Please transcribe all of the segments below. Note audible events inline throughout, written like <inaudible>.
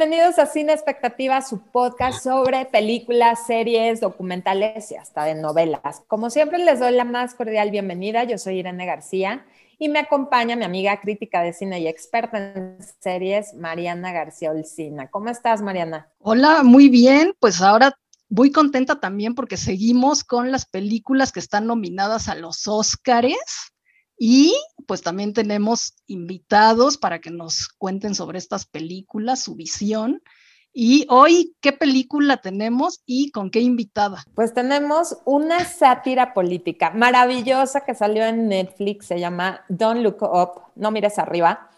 Bienvenidos a Cine Expectativa, su podcast sobre películas, series, documentales y hasta de novelas. Como siempre, les doy la más cordial bienvenida. Yo soy Irene García y me acompaña mi amiga crítica de cine y experta en series, Mariana García Olcina. ¿Cómo estás, Mariana? Hola, muy bien. Pues ahora muy contenta también porque seguimos con las películas que están nominadas a los Óscares. Y pues también tenemos invitados para que nos cuenten sobre estas películas, su visión. Y hoy, ¿qué película tenemos y con qué invitada? Pues tenemos una sátira política maravillosa que salió en Netflix, se llama Don't Look Up, no mires arriba,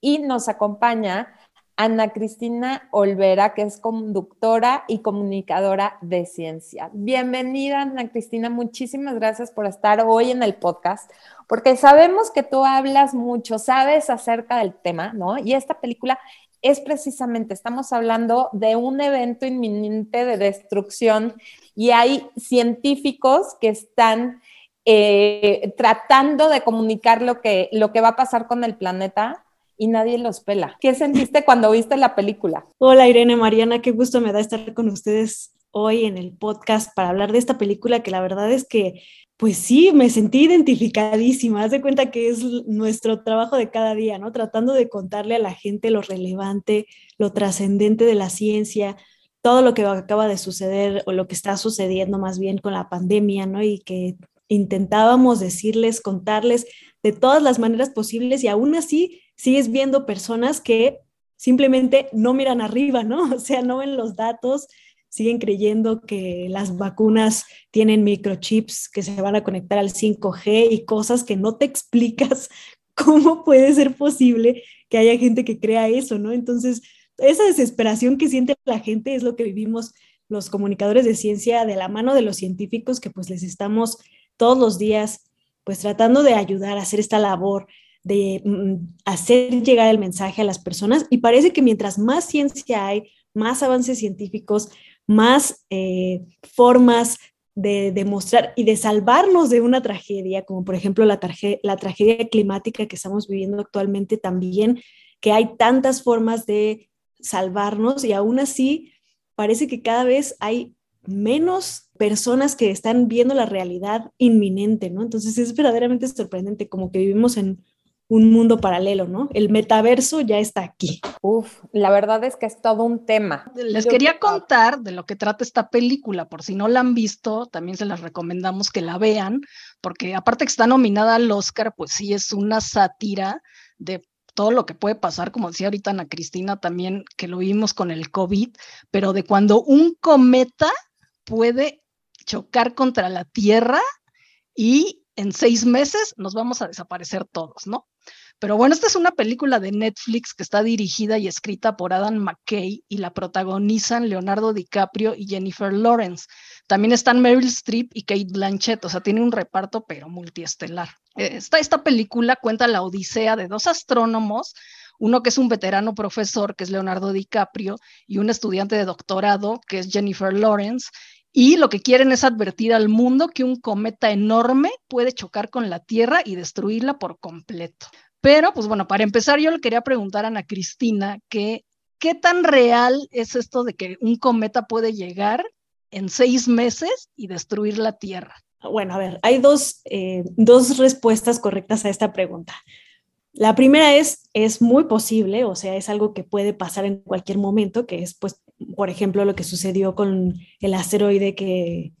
y nos acompaña Ana Cristina Olvera, que es conductora y comunicadora de ciencia. Bienvenida, Ana Cristina, muchísimas gracias por estar hoy en el podcast, porque sabemos que tú hablas mucho, sabes acerca del tema, ¿no? Y esta película es precisamente, estamos hablando de un evento inminente de destrucción y hay científicos que están eh, tratando de comunicar lo que, lo que va a pasar con el planeta y nadie los pela. ¿Qué sentiste cuando viste la película? Hola Irene, Mariana, qué gusto me da estar con ustedes hoy en el podcast para hablar de esta película que la verdad es que, pues sí, me sentí identificadísima. Haz de cuenta que es nuestro trabajo de cada día, ¿no? Tratando de contarle a la gente lo relevante, lo trascendente de la ciencia, todo lo que acaba de suceder o lo que está sucediendo más bien con la pandemia, ¿no? Y que intentábamos decirles, contarles de todas las maneras posibles y aún así sigues viendo personas que simplemente no miran arriba, ¿no? <laughs> O sea, no ven los datos, siguen creyendo que las vacunas tienen microchips que se van a conectar al 5G y cosas que no te <laughs> explicas cómo puede ser posible que haya gente que crea eso, ¿no? Entonces, esa desesperación que siente la gente es lo que vivimos los comunicadores de ciencia de la mano de los científicos que pues les estamos todos los días pues tratando de ayudar a hacer esta labor de mm, hacer llegar el mensaje a las personas y parece que mientras más ciencia hay, más avances científicos, más eh, formas de demostrar y de salvarnos de una tragedia, como por ejemplo la, la tragedia climática que estamos viviendo actualmente también, que hay tantas formas de salvarnos y aún así parece que cada vez hay menos personas que están viendo la realidad inminente, ¿no? Entonces es verdaderamente sorprendente como que vivimos en un mundo paralelo, ¿no? El metaverso ya está aquí. Uf, la verdad es que es todo un tema. Les quería contar de lo que trata esta película, por si no la han visto, también se las recomendamos que la vean, porque aparte que está nominada al Oscar, pues sí es una sátira de todo lo que puede pasar, como decía ahorita Ana Cristina también, que lo vimos con el COVID, pero de cuando un cometa puede chocar contra la Tierra y en seis meses nos vamos a desaparecer todos, ¿no? Pero bueno, esta es una película de Netflix que está dirigida y escrita por Adam McKay y la protagonizan Leonardo DiCaprio y Jennifer Lawrence. También están Meryl Streep y Kate Blanchett, o sea, tiene un reparto pero multiestelar. Eh, esta, esta película cuenta la odisea de dos astrónomos, uno que es un veterano profesor, que es Leonardo DiCaprio, y un estudiante de doctorado, que es Jennifer Lawrence, y lo que quieren es advertir al mundo que un cometa enorme puede chocar con la Tierra y destruirla por completo. Pero, pues bueno, para empezar, yo le quería preguntar a Ana Cristina que, ¿qué tan real es esto de que un cometa puede llegar en seis meses y destruir la Tierra? Bueno, a ver, hay dos, eh, dos respuestas correctas a esta pregunta. La primera es, es muy posible, o sea, es algo que puede pasar en cualquier momento, que es, pues, por ejemplo, lo que sucedió con el asteroide que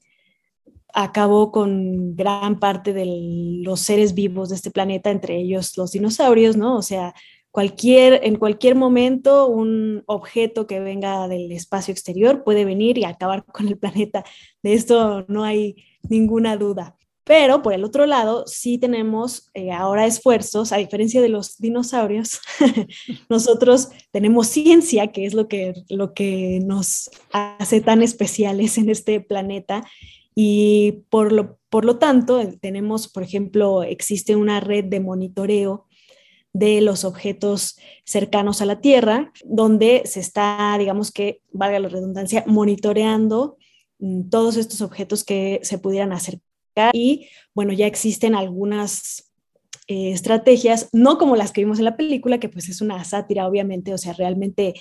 acabó con gran parte de los seres vivos de este planeta, entre ellos los dinosaurios, ¿no? O sea, cualquier, en cualquier momento un objeto que venga del espacio exterior puede venir y acabar con el planeta. De esto no hay ninguna duda. Pero por el otro lado, sí tenemos eh, ahora esfuerzos, a diferencia de los dinosaurios, <laughs> nosotros tenemos ciencia, que es lo que, lo que nos hace tan especiales en este planeta, y por lo, por lo tanto, tenemos, por ejemplo, existe una red de monitoreo de los objetos cercanos a la Tierra, donde se está, digamos que, valga la redundancia, monitoreando mm, todos estos objetos que se pudieran acercar. Y bueno, ya existen algunas eh, estrategias, no como las que vimos en la película, que pues es una sátira, obviamente, o sea, realmente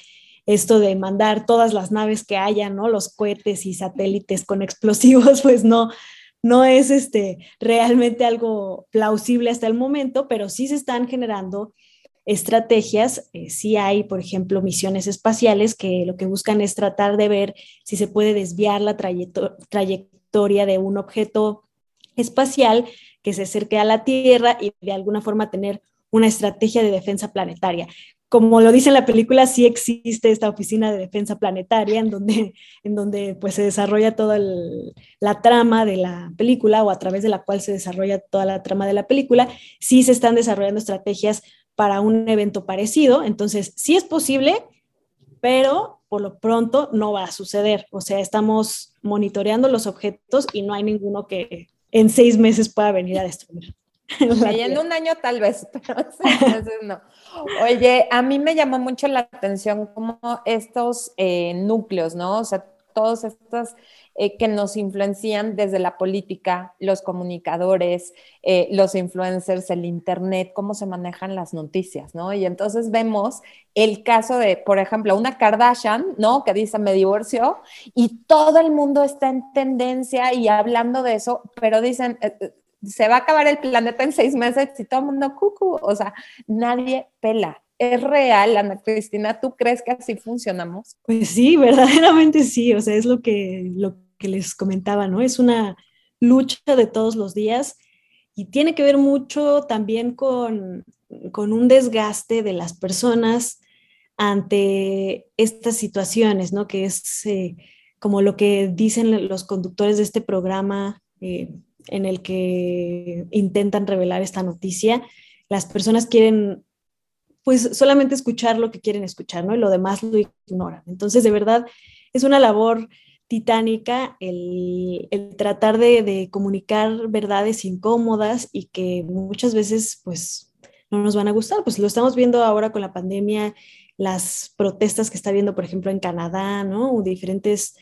esto de mandar todas las naves que haya, ¿no? Los cohetes y satélites con <laughs> explosivos, pues no, no es este, realmente algo plausible hasta el momento, pero sí se están generando estrategias. Eh, sí hay, por ejemplo, misiones espaciales que lo que buscan es tratar de ver si se puede desviar la trayectoria de un objeto espacial que se acerque a la Tierra y de alguna forma tener una estrategia de defensa planetaria como lo dice en la película, sí existe esta oficina de defensa planetaria en donde, <laughs> en donde pues, se desarrolla toda la trama de la película o a través de la cual se desarrolla toda la trama de la película. Sí se están desarrollando estrategias para un evento parecido, entonces sí es posible, pero por lo pronto no va a suceder. O sea, estamos monitoreando los objetos y no hay ninguno que en seis meses pueda venir a destruir. <laughs> En un año tal vez, <laughs> pero veces no. Oye, a mí me llamó mucho la atención como estos eh, núcleos, ¿no? O sea, todos estos eh, que nos influencian desde la política, los comunicadores, eh, los influencers, el Internet, cómo se manejan las noticias, ¿no? Y entonces vemos el caso de, por ejemplo, una Kardashian, ¿no? Que dice, me divorció y todo el mundo está en tendencia y hablando de eso, pero dicen, se va a acabar el planeta en seis meses y todo el mundo cucu, o sea, nadie pela. ¿Es real, Ana Cristina? ¿Tú crees que así funcionamos? Pues sí, <laughs> verdaderamente sí, o sea, es lo que, lo que les comentaba, ¿no? Es una lucha de todos los días y tiene que ver mucho también con, con un desgaste de las personas ante estas situaciones, ¿no? Que es eh, como lo que dicen los conductores de este programa, eh, en el que intentan revelar esta noticia, las personas quieren pues solamente escuchar lo que quieren escuchar, ¿no? Y lo demás lo ignoran. Entonces, de verdad, es una labor titánica el, tratar de, de, comunicar verdades incómodas y que muchas veces, pues, no nos van a gustar. Pues lo estamos viendo ahora con la pandemia, las protestas que está viendo, por ejemplo, en Canadá, ¿no? Diferentes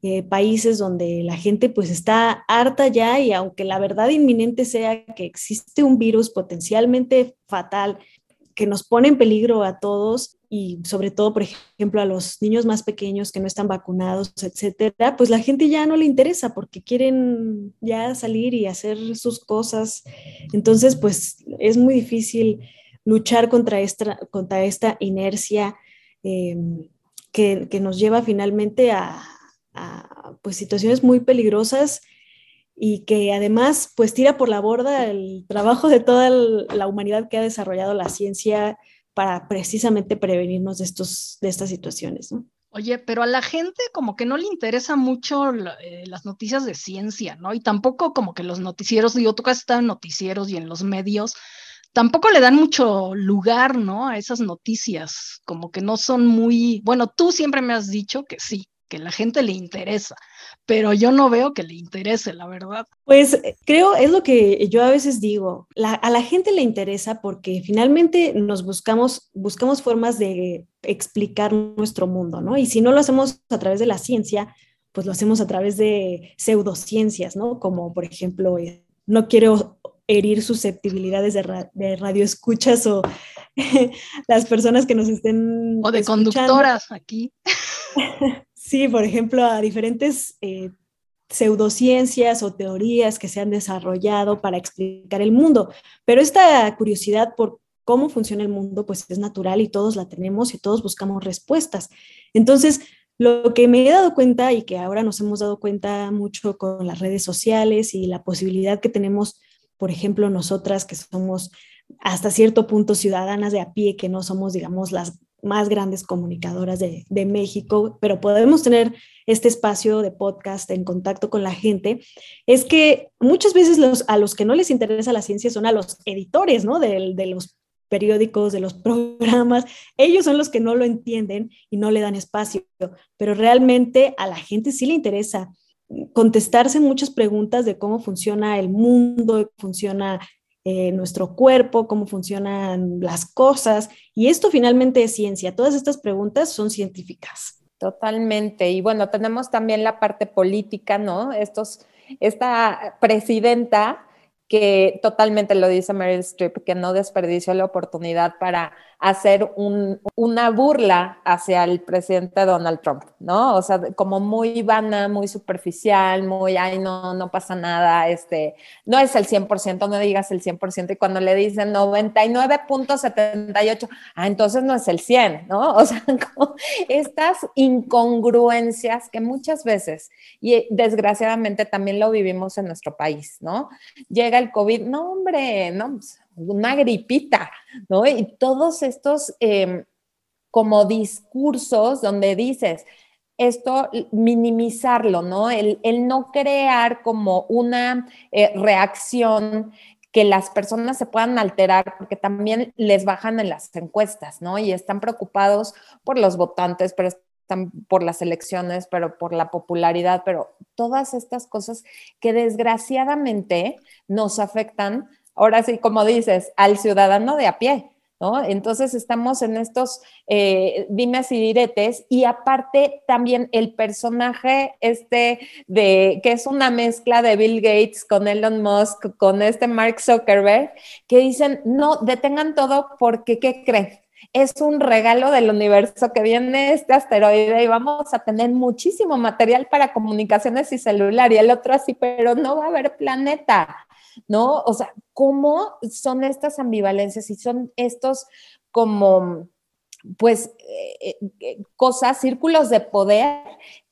eh, países donde la gente pues está harta ya y aunque la verdad inminente sea que existe un virus potencialmente fatal que nos pone en peligro a todos y sobre todo, por ejemplo, a los niños más pequeños que no están vacunados, etcétera, pues la gente ya no le interesa porque quieren ya salir y hacer sus cosas. Entonces, pues es muy difícil luchar contra esta, contra esta inercia eh, que, que nos lleva finalmente a, pues situaciones muy peligrosas y que además pues tira por la borda el trabajo de toda la humanidad que ha desarrollado la ciencia para precisamente prevenirnos de, estos, de estas situaciones. Oye, pero a la gente como que no le interesa mucho eh, las noticias de ciencia, ¿no? Y tampoco como que los noticieros, digo, tú casi estás en noticieros y en los medios, tampoco le dan mucho lugar, ¿no? A esas noticias, como que no son muy, bueno, tú siempre me has dicho que sí, que la gente le interesa, pero yo no veo que le interese, la verdad. Pues eh, creo, es lo que yo a veces digo, a la gente le interesa porque finalmente nos buscamos, buscamos formas de explicar nuestro mundo, ¿no? Y si no lo hacemos a través de la ciencia, pues lo hacemos a través de pseudociencias, ¿no? Como por ejemplo, eh, no quiero herir susceptibilidades de, de radioescuchas o <laughs> las personas que nos estén... O de conductoras aquí. <laughs> Sí, por ejemplo, a diferentes eh, pseudociencias o teorías que se han desarrollado para explicar el mundo. Pero esta curiosidad por cómo funciona el mundo, pues es natural y todos la tenemos y todos buscamos respuestas. Entonces, lo que me he dado cuenta y que ahora nos hemos dado cuenta mucho con las redes sociales y la posibilidad que tenemos, por ejemplo, nosotras que somos hasta cierto punto ciudadanas de a pie, que no somos, digamos, las más grandes comunicadoras de, México, pero podemos tener este espacio de podcast en contacto con la gente, es que muchas veces los, a los que no les interesa la ciencia son a los editores, ¿no? De, de los periódicos, de los <laughs> programas, ellos son los que no lo entienden y no le dan espacio, pero realmente a la gente sí le interesa contestarse muchas preguntas de cómo funciona el mundo, funciona eh, nuestro cuerpo, cómo funcionan las cosas. Y esto finalmente es ciencia. Todas estas preguntas son científicas. Totalmente. Y bueno, tenemos también la parte política, ¿no? Estos, esta presidenta que totalmente lo dice Meryl Streep, que no desperdició la oportunidad para hacer una burla hacia el presidente Donald Trump, ¿no? O sea, como muy vana, muy superficial, muy, ay, no, no pasa nada, este, no es el 100%, no digas el 100%, y cuando le dicen 99.78, ah, entonces no es el 100, ¿no? <laughs> O sea, como estas incongruencias que muchas veces, y desgraciadamente también lo vivimos en nuestro país, ¿no? Llega el COVID, no, hombre, no, pues, una gripita, ¿no? Y todos estos em, como discursos donde dices, esto, minimizarlo, ¿no? El, no crear como una eh, reacción que las personas se puedan alterar porque también les bajan en las encuestas, ¿no? Y están preocupados por los votantes, pero están por las elecciones, pero por la popularidad, pero todas estas cosas que desgraciadamente nos afectan ahora sí, como dices, al ciudadano de a pie, ¿no? Entonces estamos en estos eh, dimes y diretes y aparte también el personaje este de que es una mezcla de Bill Gates con Elon Musk, con este Mark Zuckerberg, que dicen, no, detengan todo porque, ¿qué creen? Es un regalo del universo que viene este asteroide y vamos a tener muchísimo material para comunicaciones y celular. Y el otro así, pero no va a haber planeta. ¿No? O sea, ¿cómo son estas ambivalencias y son estos como pues eh, eh, cosas, círculos de poder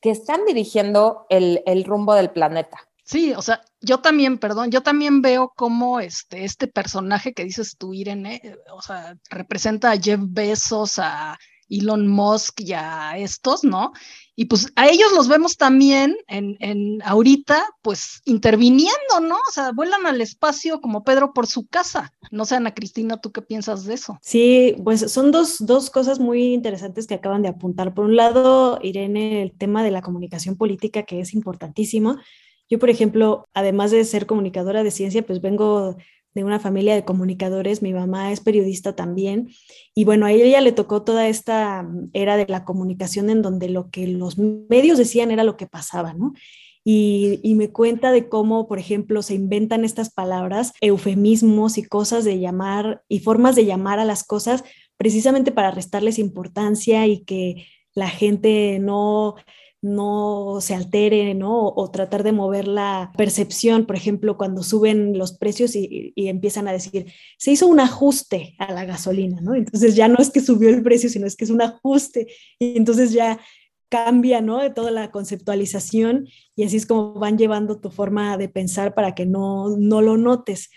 que están dirigiendo el, rumbo del planeta. Sí, o sea, yo también, perdón, yo también veo cómo este, este personaje que dices tú, Irene, eh, o sea, representa a Jeff Bezos, a Elon Musk y a estos, ¿no? Y pues a ellos los vemos también en, en, ahorita, pues interviniendo, ¿no? O sea, vuelan al espacio como Pedro por su casa. No sé, Ana Cristina, ¿tú qué piensas de eso? Sí, pues son dos, dos cosas muy interesantes que acaban de apuntar. Por un lado, Irene, el tema de la comunicación política, que es importantísimo. Yo, por ejemplo, además de ser comunicadora de ciencia, pues vengo de una familia de comunicadores, mi mamá es periodista también, y bueno, a ella le tocó toda esta mm, era de la comunicación en donde lo que los medios decían era lo que pasaba, ¿no? Y, y, me cuenta de cómo, por ejemplo, se inventan estas palabras, eufemismos y cosas de llamar y formas de llamar a las cosas precisamente para restarles importancia y que la gente no no se altere, ¿no? O, tratar de mover la percepción, por ejemplo, cuando suben los precios y, empiezan a decir, se hizo un ajuste a la gasolina, ¿no? Entonces ya no es que subió el precio, sino es que es un ajuste. Y entonces ya cambia, ¿no? Toda la conceptualización y así es como van llevando tu forma de pensar para que no, no lo notes.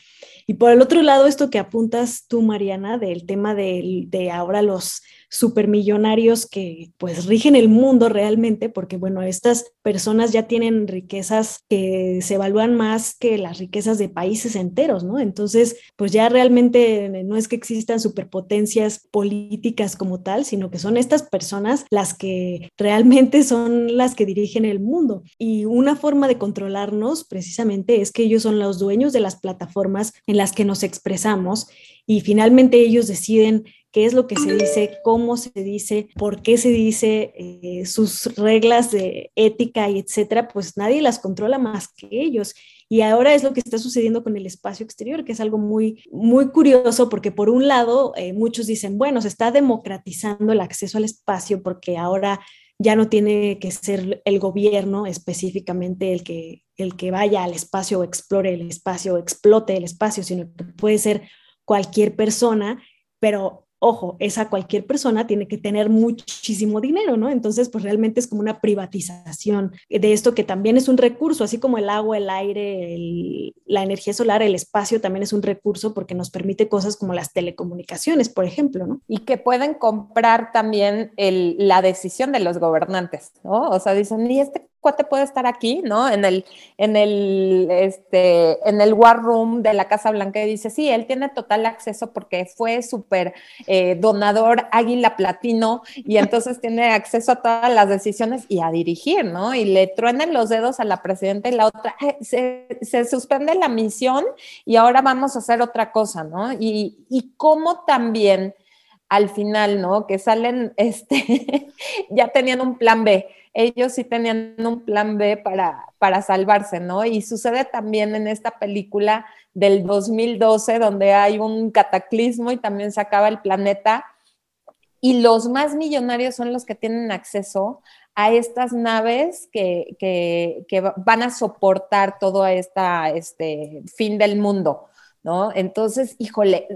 Y por el otro lado, esto que apuntas tú, Mariana, del tema de, de ahora los supermillonarios que pues rigen el mundo realmente, porque bueno, estas personas ya tienen riquezas que se evalúan más que las riquezas de países enteros, ¿no? Entonces, pues ya realmente no es que existan superpotencias políticas como tal, sino que son estas personas las que realmente son las que dirigen el mundo. Y una forma de controlarnos precisamente es que ellos son los dueños de las plataformas en las que nos expresamos y finalmente ellos deciden qué es lo que se dice, cómo se dice, por qué se dice, eh, sus reglas de ética y etcétera, pues nadie las controla más que ellos. Y ahora es lo que está sucediendo con el espacio exterior, que es algo muy, muy curioso, porque por un lado, eh, muchos dicen, bueno, se está democratizando el acceso al espacio porque ahora ya no tiene que ser el gobierno específicamente el que, el que vaya al espacio o explore el espacio o explote el espacio, sino que puede ser cualquier persona, pero ojo, esa cualquier persona tiene que tener muchísimo dinero, ¿no? Entonces, pues realmente es como una privatización de esto que también es un recurso, así como el agua, el aire, la energía solar, el espacio también es un recurso porque nos permite cosas como las telecomunicaciones, por ejemplo, ¿no? Y que pueden comprar también la decisión de los gobernantes, ¿no? O sea, dicen, ¿y este cuate puede estar aquí, ¿no? En el, en el, este, en el war room de la Casa Blanca y dice, sí, él tiene total acceso porque fue súper eh, donador águila platino y entonces <laughs> tiene acceso a todas las decisiones y a dirigir, ¿no? Y le truenan los dedos a la presidenta y la otra, se, se, suspende la misión y ahora vamos a hacer otra cosa, ¿no? Y, y cómo también al final, ¿no? Que salen, <laughs> este, ya tenían un plan B ellos sí tenían un plan B para, para salvarse, ¿no? Y sucede también en esta película del 2012, donde hay un cataclismo y también se acaba el planeta y los más millonarios son los que tienen acceso a estas naves que, van a soportar todo este fin del mundo, ¿no? Entonces, híjole,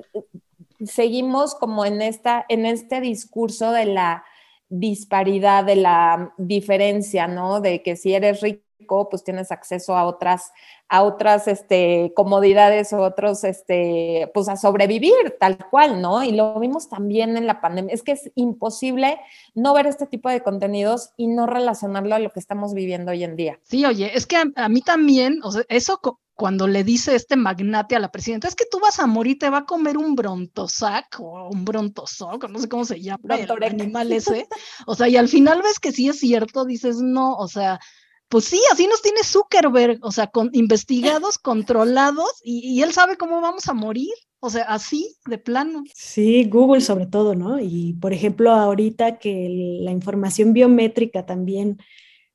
seguimos como en, esta, en este discurso de la disparidad, de la diferencia, ¿no? De que si eres rico, pues tienes acceso a otras, a otras este, comodidades o otros, este, pues a sobrevivir tal cual, ¿no? Y lo vimos también en la pandemia. Es que es imposible no ver este tipo de contenidos y no relacionarlo a lo que estamos viviendo hoy en día. Sí, oye, es que a, mí también, o sea, eso cuando le dice este magnate a la presidenta, es que tú vas a morir, te va a comer un brontosac o un brontosoc, no sé cómo se llama el animal ese. O sea, y al final ves que sí es cierto, dices, no, o sea, pues sí, así nos tiene Zuckerberg, o sea, investigados, controlados, y, él sabe cómo vamos a morir. O sea, así, de plano. Sí, Google sobre todo, ¿no? Y por ejemplo, ahorita que la información biométrica también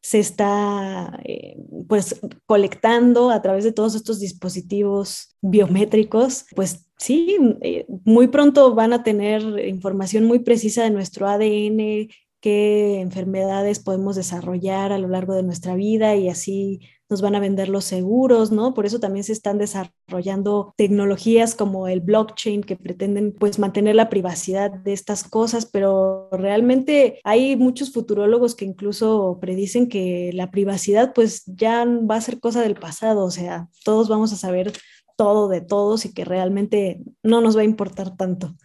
se está eh, pues colectando a través de todos estos dispositivos biométricos, pues sí, eh, muy pronto van a tener información muy precisa de nuestro ADN, qué enfermedades podemos desarrollar a lo largo de nuestra vida y así nos van a vender los seguros, ¿no? Por eso también se están desarrollando tecnologías como el blockchain que pretenden pues mantener la privacidad de estas cosas, pero realmente hay muchos futurólogos que incluso predicen que la privacidad pues ya va a ser cosa del pasado, o sea, todos vamos a saber todo de todos y que realmente no nos va a importar tanto.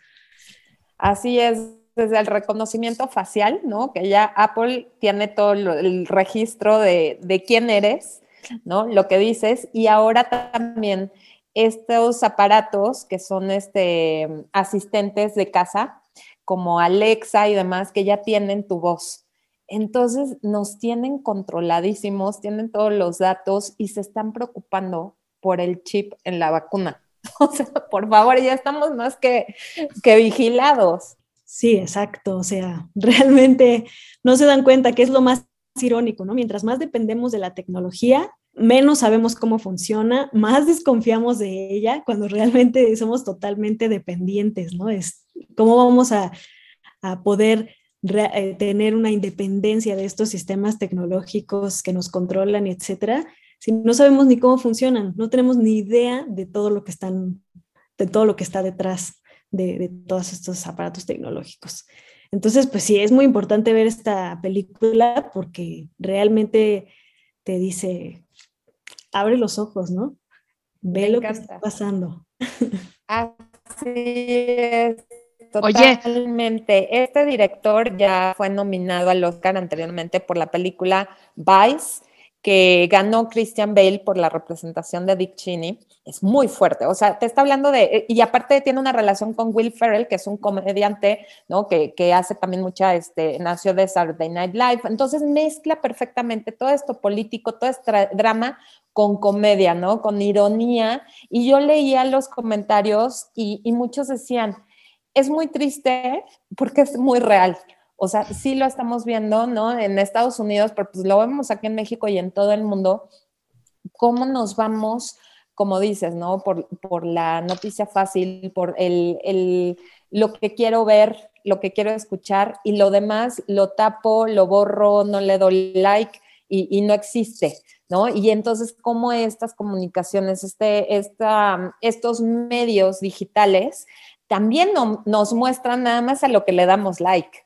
Así es, desde el reconocimiento facial, ¿no? Que ya Apple tiene todo el registro de, quién eres, ¿no? Lo que dices, y ahora también estos aparatos que son este, asistentes de casa, como Alexa y demás, que ya tienen tu voz. Entonces nos tienen controladísimos, tienen todos los datos y se están preocupando por el chip en la vacuna. <laughs> O sea, por favor, ya estamos más que, que vigilados. Sí, exacto. O sea, <laughs> realmente no se dan cuenta que es lo más irónico, ¿no? Mientras más dependemos de la tecnología, menos sabemos cómo funciona, más desconfiamos de ella cuando <laughs> realmente somos totalmente dependientes, ¿no? Es cómo vamos a, poder eh, tener una independencia de estos sistemas tecnológicos que nos controlan, etcétera, si no sabemos ni cómo funcionan, no tenemos ni idea de todo lo que están, de todo lo que está detrás de, todos estos aparatos tecnológicos. Entonces, pues sí, es muy importante ver esta película porque realmente te dice, abre los ojos, ¿no? Ve lo que está pasando. <laughs> Así es. Totalmente. Este director ya fue nominado al Oscar anteriormente por la película Vice que ganó Christian Bale por la representación de Dick Cheney, es muy fuerte. O sea, te está hablando de, y aparte tiene una relación con Will Ferrell, que es un comediante, ¿no? Que, que hace también mucha, este, nació de Saturday Night Live. Entonces mezcla perfectamente todo esto político, todo este drama con comedia, ¿no? Con ironía. Y yo leía los comentarios y, y muchos decían, es muy triste porque es muy real. O sea, sí lo estamos viendo, ¿no? En Estados Unidos, pero pues lo vemos aquí en México y en todo el mundo, cómo nos vamos, como dices, ¿no? Por, la noticia fácil, por el, lo que quiero ver, lo que quiero escuchar y lo demás lo tapo, lo borro, no le doy like y, no existe, ¿no? Y entonces, cómo estas comunicaciones, este, esta, estos medios digitales también nos muestran nada más a lo que le damos like.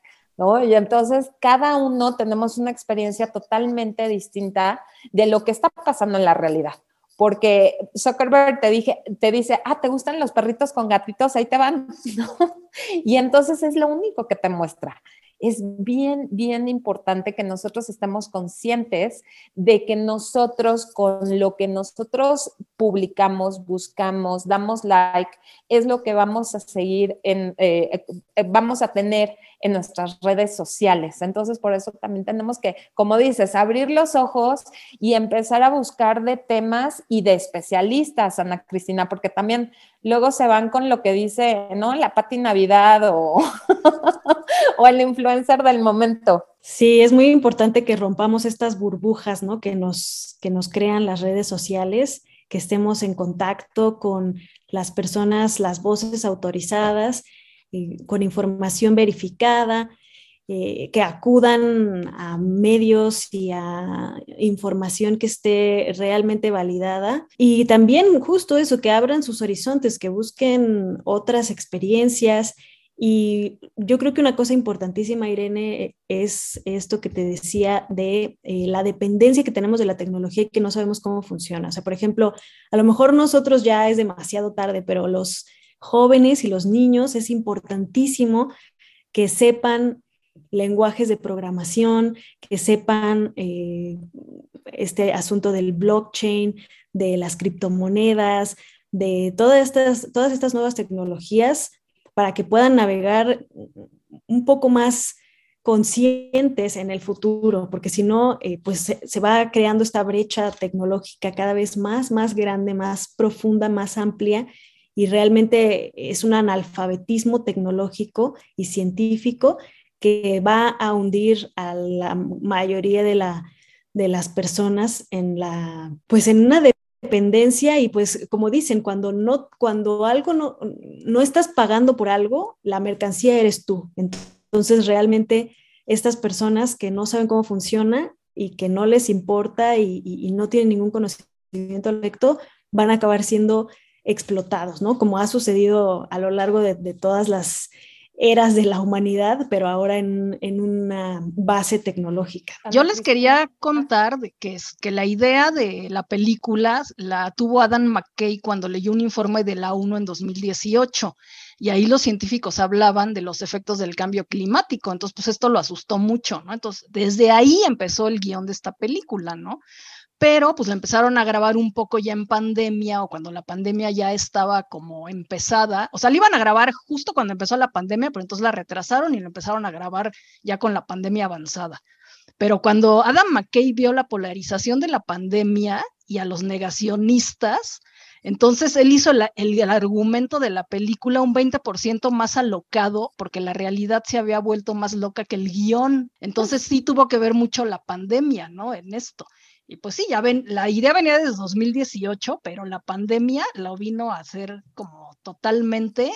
Y entonces cada uno tenemos una experiencia totalmente distinta de lo que está pasando en la realidad. Porque Zuckerberg te, dije, te dice, ah, ¿te gustan los perritos con gatitos? Ahí te van, <laughs> Y entonces es lo único que te muestra es bien, bien importante que nosotros estemos conscientes de que nosotros con lo que nosotros publicamos, buscamos, damos like, es lo que vamos a seguir en, eh, eh, vamos a tener en nuestras redes sociales. Entonces, por eso también tenemos que, como dices, abrir los ojos y empezar a buscar de temas y de especialistas, Ana Cristina, porque también luego se van con lo que dice, ¿no? La Pati Navidad o, <laughs> o el influencer del momento. Sí, es muy importante que rompamos estas burbujas, ¿no? Que nos, que nos crean las redes sociales, que estemos en contacto con las personas, las voces autorizadas con información verificada, eh, que acudan a medios y a información que esté realmente validada. Y también justo eso, que abran sus horizontes, que busquen otras experiencias. Y yo creo que una cosa importantísima, Irene, es esto que te decía de eh, la dependencia que tenemos de la tecnología y que no sabemos cómo funciona. O sea, por ejemplo, a lo mejor nosotros ya es demasiado tarde, pero los jóvenes y los niños es importantísimo que sepan lenguajes de programación, que sepan eh, este asunto del blockchain, de las criptomonedas, de todas estas, todas estas nuevas tecnologías para que puedan navegar un poco más conscientes en el futuro, porque si no, eh, pues se, se, va creando esta brecha tecnológica cada vez más, más grande, más profunda, más amplia, y realmente es un analfabetismo tecnológico y científico que va a hundir a la mayoría de, la, de las personas en la, pues en una dependencia y pues como dicen, cuando no, cuando algo no, no estás pagando por algo, la mercancía eres tú. Entonces realmente estas personas que no saben cómo funciona y que no les importa y, no tienen ningún conocimiento lecto, van a acabar siendo explotados, ¿no? Como ha sucedido a lo largo de todas las eras de la humanidad, pero ahora en, una base tecnológica. Yo les quería contar de que, es, que la idea de la película la tuvo Adam McKay cuando leyó un informe de la ONU en 2018 y ahí los científicos hablaban de los efectos del cambio climático, entonces pues esto lo asustó mucho, ¿no? Entonces desde ahí empezó el guion de esta película, ¿no? Pero pues la empezaron a grabar un poco ya en pandemia o cuando la pandemia ya estaba como empezada, o sea, la iban a grabar justo cuando empezó la pandemia, pero entonces la retrasaron y la empezaron a grabar ya con la pandemia avanzada. Pero cuando Adam McKay vio la polarización de la pandemia y a los negacionistas, entonces él hizo el, el, argumento de la película un 20% más alocado porque la realidad se había vuelto más loca que el guion. Entonces sí tuvo que ver mucho la pandemia, ¿no? En esto. Y pues sí, ya ven, la idea venía desde 2018, pero la pandemia lo vino a hacer como totalmente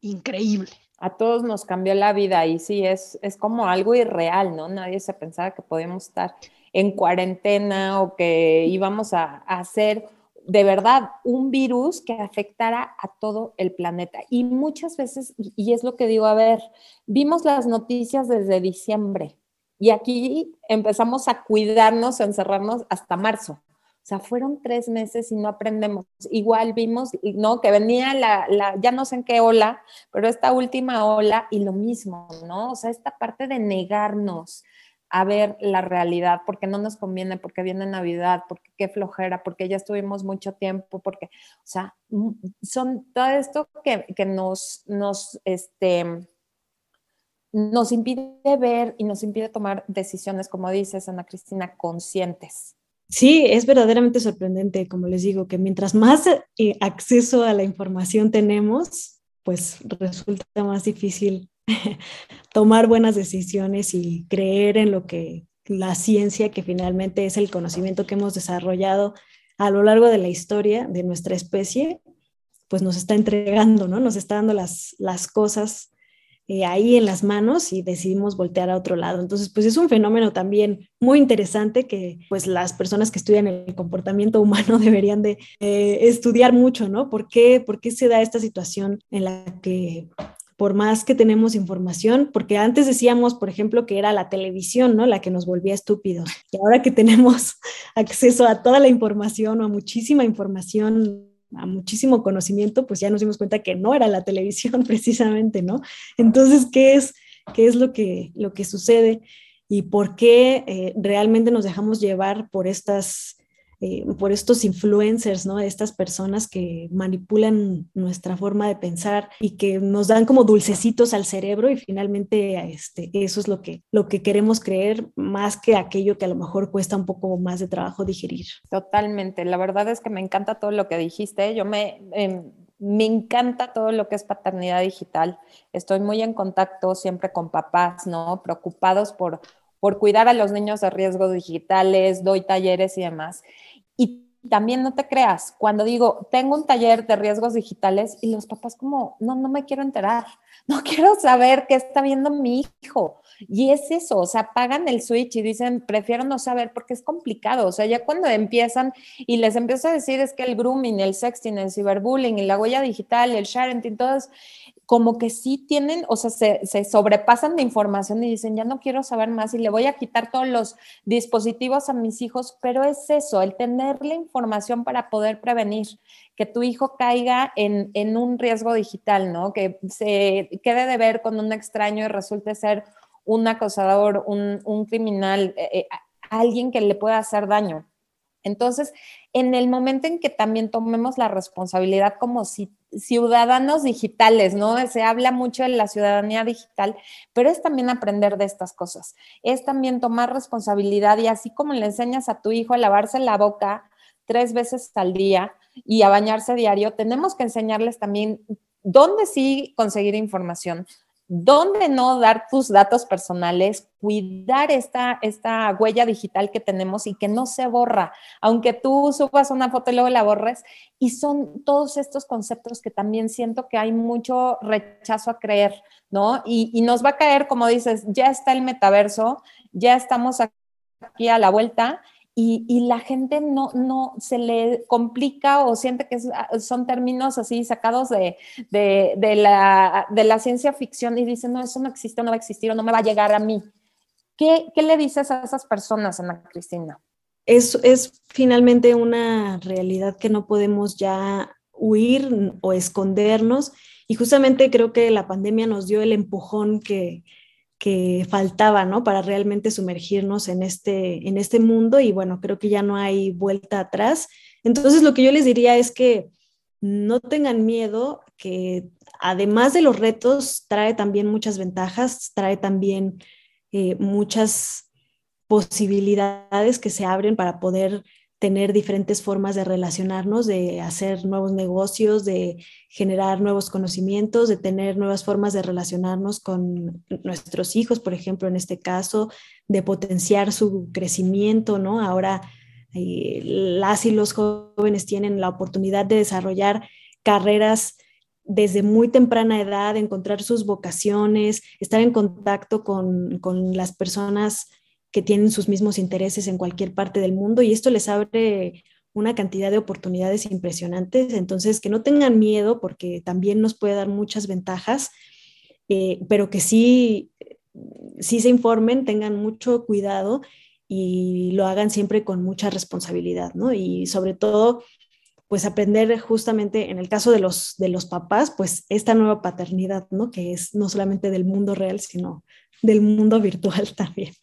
increíble. A todos nos cambió la vida y sí, es, es como algo irreal, ¿no? Nadie se pensaba que podíamos estar en cuarentena o que íbamos a, a hacer de verdad un virus que afectara a todo el planeta. Y muchas veces, y es lo que digo, a ver, vimos las noticias desde diciembre, y aquí empezamos a cuidarnos, a encerrarnos hasta marzo. O sea, fueron tres meses y no aprendemos. Igual vimos, ¿no? Que venía la, ya no sé en qué ola, pero esta última ola y lo mismo, ¿no? O sea, esta parte de negarnos a ver la realidad, porque no nos conviene, porque viene Navidad, porque qué flojera, porque ya estuvimos mucho tiempo, porque, o sea, son todo esto que, que nos, nos, este, nos impide ver y nos impide tomar decisiones, como dices, Ana Cristina, conscientes. Sí, es verdaderamente sorprendente, como les digo, que mientras más eh, acceso a la información tenemos, pues resulta más difícil <laughs> tomar buenas decisiones y creer en lo que la ciencia, que finalmente es el conocimiento que hemos desarrollado a lo largo de la historia de nuestra especie, pues nos está entregando, ¿no? Nos está dando las, las cosas eh, ahí en las manos y decidimos voltear a otro lado. Entonces, pues es un fenómeno también muy interesante que pues las personas que estudian el comportamiento humano <laughs> deberían de eh, estudiar mucho, ¿no? ¿Por qué, ¿Por qué se da esta situación en la que por más que tenemos información, porque antes decíamos, por ejemplo, que era la televisión, ¿no? La que nos volvía estúpidos. Y ahora que tenemos <laughs> acceso a toda la información o a muchísima información a muchísimo conocimiento, pues ya nos dimos cuenta que no era la televisión <laughs> precisamente, ¿no? Entonces, ¿qué es, qué es lo, que, lo que sucede y por qué eh, realmente nos dejamos llevar por estas eh, por estos influencers, ¿no? Estas personas que manipulan nuestra forma de pensar y que nos dan como dulcecitos al cerebro y finalmente este, eso es lo que, lo que queremos creer más que aquello que a lo mejor cuesta un poco más de trabajo digerir. Totalmente. La verdad es que me encanta todo lo que dijiste. Yo me... Em, me encanta todo lo que es paternidad digital. Estoy muy en contacto siempre con papás, ¿no? Preocupados por, por cuidar a los niños de riesgos digitales, doy talleres y demás. También no te creas, cuando digo, tengo un taller de riesgos digitales y los papás como, no, no me quiero enterar, <laughs> no quiero saber qué está viendo mi hijo. Y es eso, o sea, pagan el switch y dicen, prefiero no saber porque es complicado. O sea, ya cuando empiezan y les empiezo a decir es que el grooming, el sexting, el cyberbullying, y la huella digital, el sharing, todos, como que sí tienen, o sea, se, sobrepasan de información y dicen, ya no quiero saber más y le voy a quitar todos los dispositivos a mis hijos, pero es eso, el tener la información para poder prevenir que tu hijo caiga en, en un riesgo digital, ¿no? Que se quede de ver con un extraño y resulte ser un acosador, un, un criminal, eh, eh, alguien que le pueda hacer daño. Entonces, en el momento en que también tomemos la responsabilidad como ciudadanos digitales, ¿no? Se habla mucho de la ciudadanía digital, pero es también aprender de estas cosas, es también tomar responsabilidad y así como le enseñas a tu hijo a lavarse la boca tres veces al día y a bañarse diario, tenemos que enseñarles también dónde sí conseguir información, dónde no dar tus datos personales, cuidar esta, esta huella digital que tenemos y que no se borra, aunque tú subas una foto y luego la borres. Y son todos estos conceptos que también siento que hay mucho rechazo a creer, ¿no? Y, y nos va a caer, como dices, ya está el metaverso, ya estamos aquí a la vuelta y, la gente no, no se le complica o siente que ah, son términos así sacados de, la, de, la, ciencia ficción y dicen, no, eso no existe, no va a existir o no me va a llegar a mí. ¿Qué, le dices a esas personas, Ana Cristina? Es, es finalmente una realidad que no podemos ya huir o escondernos y justamente creo que la pandemia nos dio el empujón que, que faltaba, ¿no? Para realmente sumergirnos en este, en este mundo y bueno, creo que ya no hay vuelta atrás. Entonces, lo que yo les diría es que no tengan miedo, que además de los retos, trae también muchas ventajas, trae también eh, muchas posibilidades que se abren para poder tener diferentes formas de relacionarnos, de hacer nuevos negocios, de generar nuevos conocimientos, de tener nuevas formas de relacionarnos con nuestros hijos, por ejemplo, en este caso, de potenciar su crecimiento, ¿no? Ahora eh, las y los jóvenes tienen la oportunidad de desarrollar carreras desde muy temprana edad, encontrar sus vocaciones, estar en contacto con, con las personas que tienen sus mismos intereses en cualquier parte del mundo y esto les abre una cantidad de oportunidades impresionantes. Entonces, que no tengan miedo porque también nos puede dar muchas ventajas, eh, pero que sí, sí se informen, tengan mucho cuidado y lo hagan siempre con mucha responsabilidad, ¿no? Y sobre todo, pues aprender justamente en el caso de los, de los papás, pues esta nueva paternidad, ¿no? Que es no solamente del mundo real, sino del mundo virtual <laughs> también.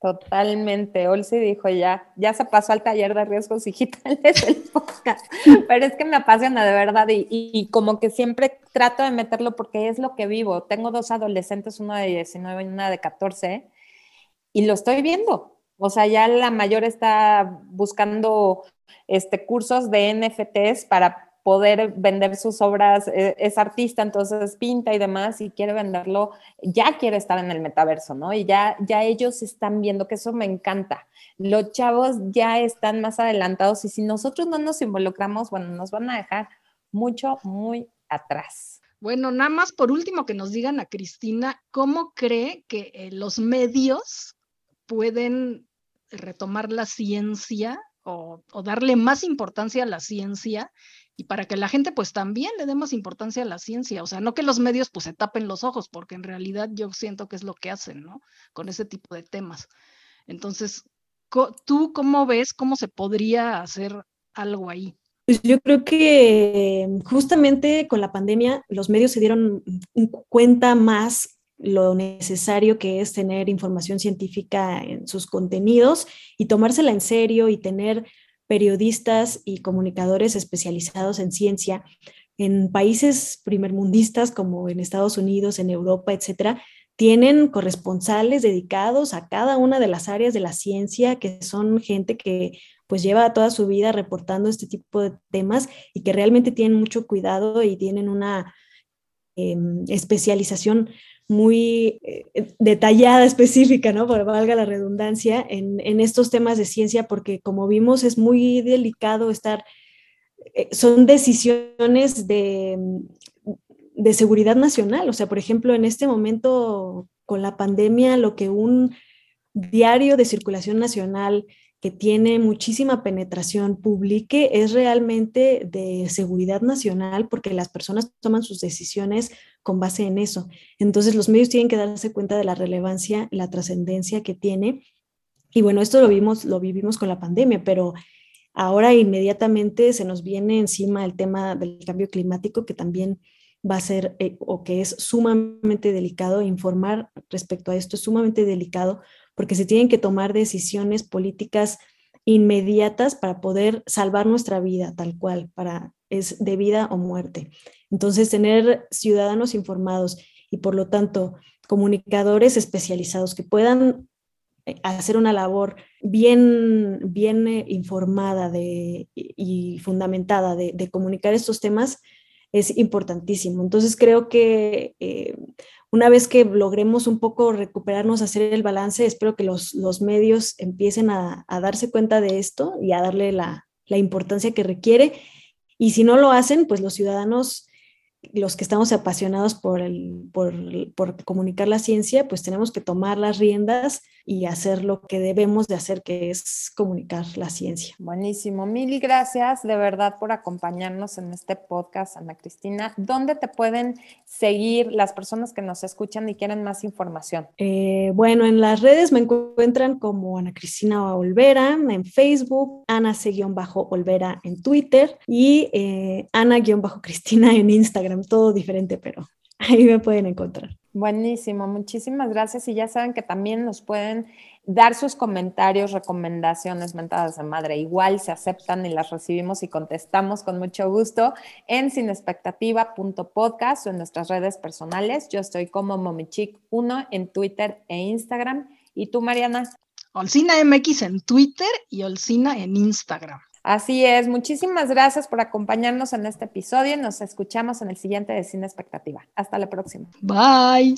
Totalmente. Olsi dijo ya, ya se pasó al taller de riesgos digitales el <laughs> podcast, pero es que me apasiona de verdad y, como que siempre trato de meterlo porque es lo que vivo. Tengo dos adolescentes, uno de 19 y una de 14, y lo estoy viendo. O sea, ya la mayor está buscando este, cursos de NFTs para poder vender sus obras, eh, es artista, entonces pinta y demás y quiere venderlo, ya quiere estar en el metaverso, ¿no? Y ya, ya ellos están viendo que eso me encanta. Los chavos ya están más adelantados y si nosotros no nos involucramos, bueno, nos van a dejar mucho, muy atrás. Bueno, nada más por último que nos digan a Cristina, ¿cómo cree que eh, los medios pueden retomar la ciencia o, o, darle más importancia a la ciencia y para que la gente pues también le dé más importancia a la ciencia, o sea, no que los medios pues se tapen los ojos, porque en realidad yo siento que es lo que hacen, ¿no? Con ese tipo de temas. Entonces, ¿tú cómo ves cómo se podría hacer algo ahí? Pues yo creo que justamente con la pandemia los medios se dieron cuenta más lo necesario que es tener información científica en sus contenidos y tomársela en serio y tener periodistas y comunicadores especializados en ciencia en países primermundistas como en Estados Unidos, en Europa, etcétera, tienen corresponsales dedicados a cada una de las áreas de la ciencia, que son gente que pues lleva toda su vida reportando este tipo de temas y que realmente tienen mucho cuidado y tienen una em, especialización muy eh, detallada, específica, ¿no? Por valga la redundancia, en, en, estos temas de ciencia, porque como vimos es muy delicado estar, eh, son decisiones de, de seguridad nacional. O sea, por ejemplo, en este momento con la pandemia, lo que un diario de circulación nacional que tiene muchísima penetración publique es realmente de seguridad nacional porque las personas toman sus decisiones con base en eso. Entonces los medios tienen que darse cuenta de la relevancia, la trascendencia que tiene. Y bueno, esto lo vimos, lo vivimos con la pandemia, pero ahora inmediatamente se nos viene encima el tema del cambio climático que también va a ser eh, o que es sumamente delicado informar respecto a esto es sumamente delicado porque se tienen que tomar decisiones políticas inmediatas para poder salvar nuestra vida tal cual, para es de vida o muerte. Entonces, tener ciudadanos informados y por lo tanto comunicadores especializados que puedan eh, hacer una labor bien, bien eh, informada y fundamentada de, comunicar estos temas es importantísimo. Entonces creo que eh, una vez que logremos un poco recuperarnos, hacer el balance, espero que los, los medios empiecen a, a, darse cuenta de esto y a darle la, la, importancia que requiere. Y si no lo hacen, pues los ciudadanos, los que estamos apasionados por, el, por, por comunicar la ciencia, pues tenemos que tomar las riendas y hacer lo que debemos de hacer, que es comunicar la ciencia. Buenísimo. Mil gracias de verdad por acompañarnos en este podcast, Ana Cristina. ¿Dónde te pueden seguir las personas que nos escuchan y quieren más información? Eh, bueno, en las redes me encuentran como Ana Cristina Olvera en Facebook, Ana C-Olvera en Twitter y eh, Ana-Cristina en Instagram, todo diferente, pero ahí me pueden encontrar. Buenísimo, muchísimas gracias. Y ya saben que también nos pueden dar sus comentarios, recomendaciones, mentadas de madre. Igual se aceptan y las recibimos y contestamos con mucho gusto en sinexpectativa.podcast o en nuestras redes personales. Yo estoy como Momichic1 en Twitter e Instagram. ¿Y tú, Mariana? Olcina MX en Twitter y Olcina en Instagram. Así es, muchísimas gracias por acompañarnos en este episodio. Nos escuchamos en el siguiente de Cine Expectativa. Hasta la próxima. Bye.